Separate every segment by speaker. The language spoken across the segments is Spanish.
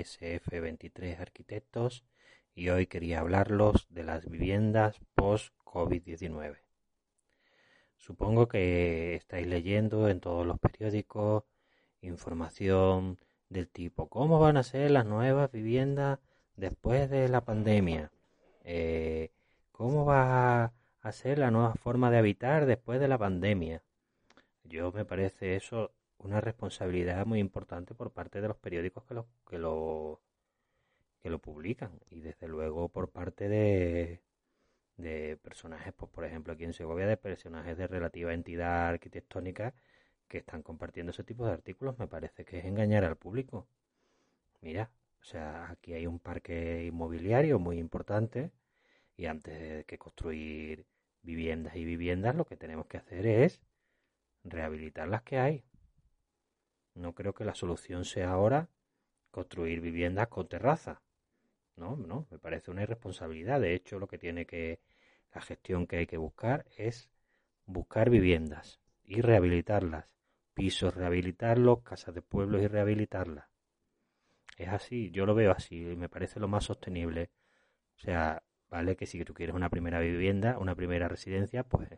Speaker 1: SF23 Arquitectos y hoy quería hablarlos de las viviendas post-COVID-19. Supongo que estáis leyendo en todos los periódicos información del tipo cómo van a ser las nuevas viviendas después de la pandemia, eh, cómo va a ser la nueva forma de habitar después de la pandemia. Yo me parece eso una responsabilidad muy importante por parte de los periódicos que lo, publican y desde luego por parte de, de personajes, pues, por ejemplo aquí en Segovia, de personajes de relativa entidad arquitectónica que están compartiendo ese tipo de artículos, me parece que es engañar al público. Mira, o sea, aquí hay un parque inmobiliario muy importante y antes de que construir viviendas y viviendas, lo que tenemos que hacer es rehabilitar las que hay. No creo que la solución sea ahora construir viviendas con terraza. No, no, me parece una irresponsabilidad. De hecho, lo que tiene que, la gestión que hay que buscar es buscar viviendas y rehabilitarlas. Pisos, rehabilitarlos, casas de pueblos y rehabilitarlas. Es así, yo lo veo así, y me parece lo más sostenible. O sea, vale que si tú quieres una primera vivienda, una primera residencia, pues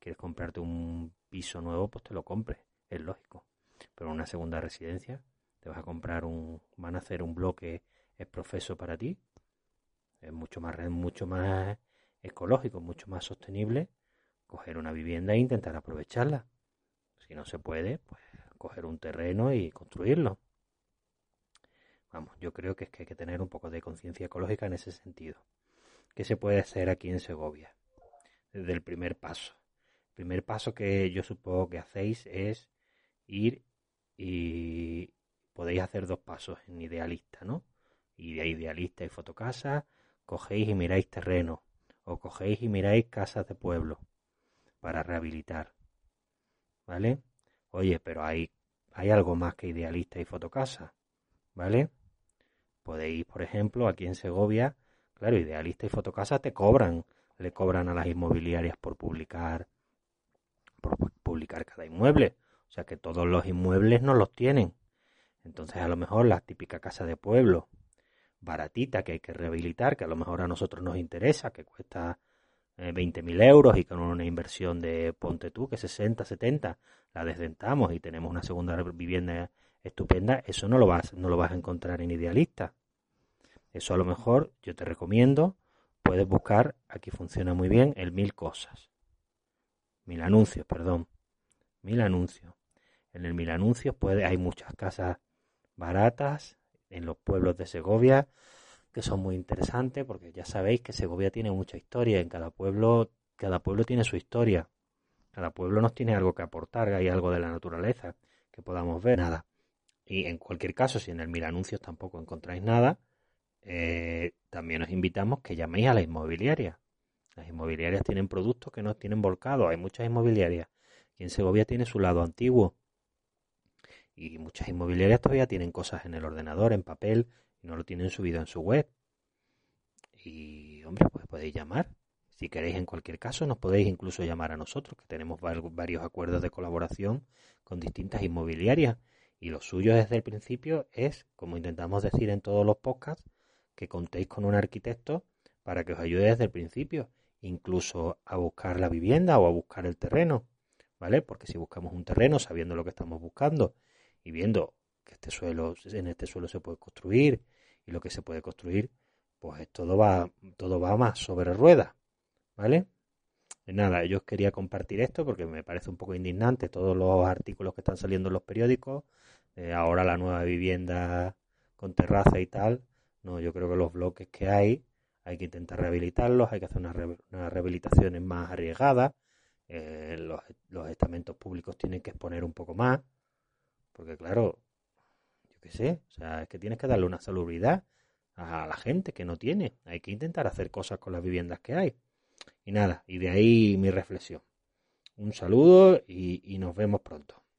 Speaker 1: quieres comprarte un piso nuevo, pues te lo compres, es lógico. Pero una segunda residencia, te vas a comprar un, van a hacer un bloque es profeso para ti, es mucho más, mucho más ecológico, mucho más sostenible coger una vivienda e intentar aprovecharla. Si no se puede, pues coger un terreno y construirlo. Vamos, yo creo que es que hay que tener un poco de conciencia ecológica en ese sentido. ¿Qué se puede hacer aquí en Segovia? Desde el primer paso. El primer paso que yo supongo que hacéis es ir y podéis hacer dos pasos en idealista, ¿no? Idealista y fotocasa, cogéis y miráis terreno, o cogéis y miráis casas de pueblo para rehabilitar. ¿Vale? Oye, pero hay, hay algo más que idealista y fotocasa, ¿vale? Podéis, por ejemplo, aquí en Segovia, claro, idealista y fotocasa te cobran, le cobran a las inmobiliarias por publicar, por publicar cada inmueble. O sea que todos los inmuebles no los tienen. Entonces a lo mejor la típica casa de pueblo, baratita, que hay que rehabilitar, que a lo mejor a nosotros nos interesa, que cuesta eh, 20.000 euros y con una inversión de, ponte tú, que 60, 70, la desdentamos y tenemos una segunda vivienda estupenda, eso no lo vas, no lo vas a encontrar en Idealista. Eso a lo mejor yo te recomiendo, puedes buscar, aquí funciona muy bien, el mil cosas. Mil anuncios, perdón. Mil anuncios. En el mil anuncios puede, hay muchas casas baratas en los pueblos de Segovia que son muy interesantes porque ya sabéis que Segovia tiene mucha historia. En cada pueblo, cada pueblo tiene su historia. Cada pueblo nos tiene algo que aportar, hay algo de la naturaleza que podamos ver. Nada. Y en cualquier caso, si en el mil anuncios tampoco encontráis nada, eh, también os invitamos que llaméis a la inmobiliaria. Las inmobiliarias tienen productos que no tienen volcado. Hay muchas inmobiliarias. Y en Segovia tiene su lado antiguo. Y muchas inmobiliarias todavía tienen cosas en el ordenador, en papel, y no lo tienen subido en su web. Y, hombre, pues podéis llamar. Si queréis, en cualquier caso, nos podéis incluso llamar a nosotros, que tenemos varios acuerdos de colaboración con distintas inmobiliarias. Y lo suyo desde el principio es, como intentamos decir en todos los podcasts, que contéis con un arquitecto para que os ayude desde el principio, incluso a buscar la vivienda o a buscar el terreno, ¿vale? Porque si buscamos un terreno sabiendo lo que estamos buscando y viendo que este suelo, en este suelo se puede construir y lo que se puede construir, pues todo va, todo va más sobre ruedas, ¿vale? Nada, yo quería compartir esto porque me parece un poco indignante todos los artículos que están saliendo en los periódicos, eh, ahora la nueva vivienda con terraza y tal, no, yo creo que los bloques que hay hay que intentar rehabilitarlos, hay que hacer unas, rehabilitaciones más arriesgadas, eh, los, los, estamentos públicos tienen que exponer un poco más, porque claro, yo qué sé, o sea, es que tienes que darle una salubridad a la gente que no tiene, hay que intentar hacer cosas con las viviendas que hay. Y nada, y de ahí mi reflexión. Un saludo y nos vemos pronto.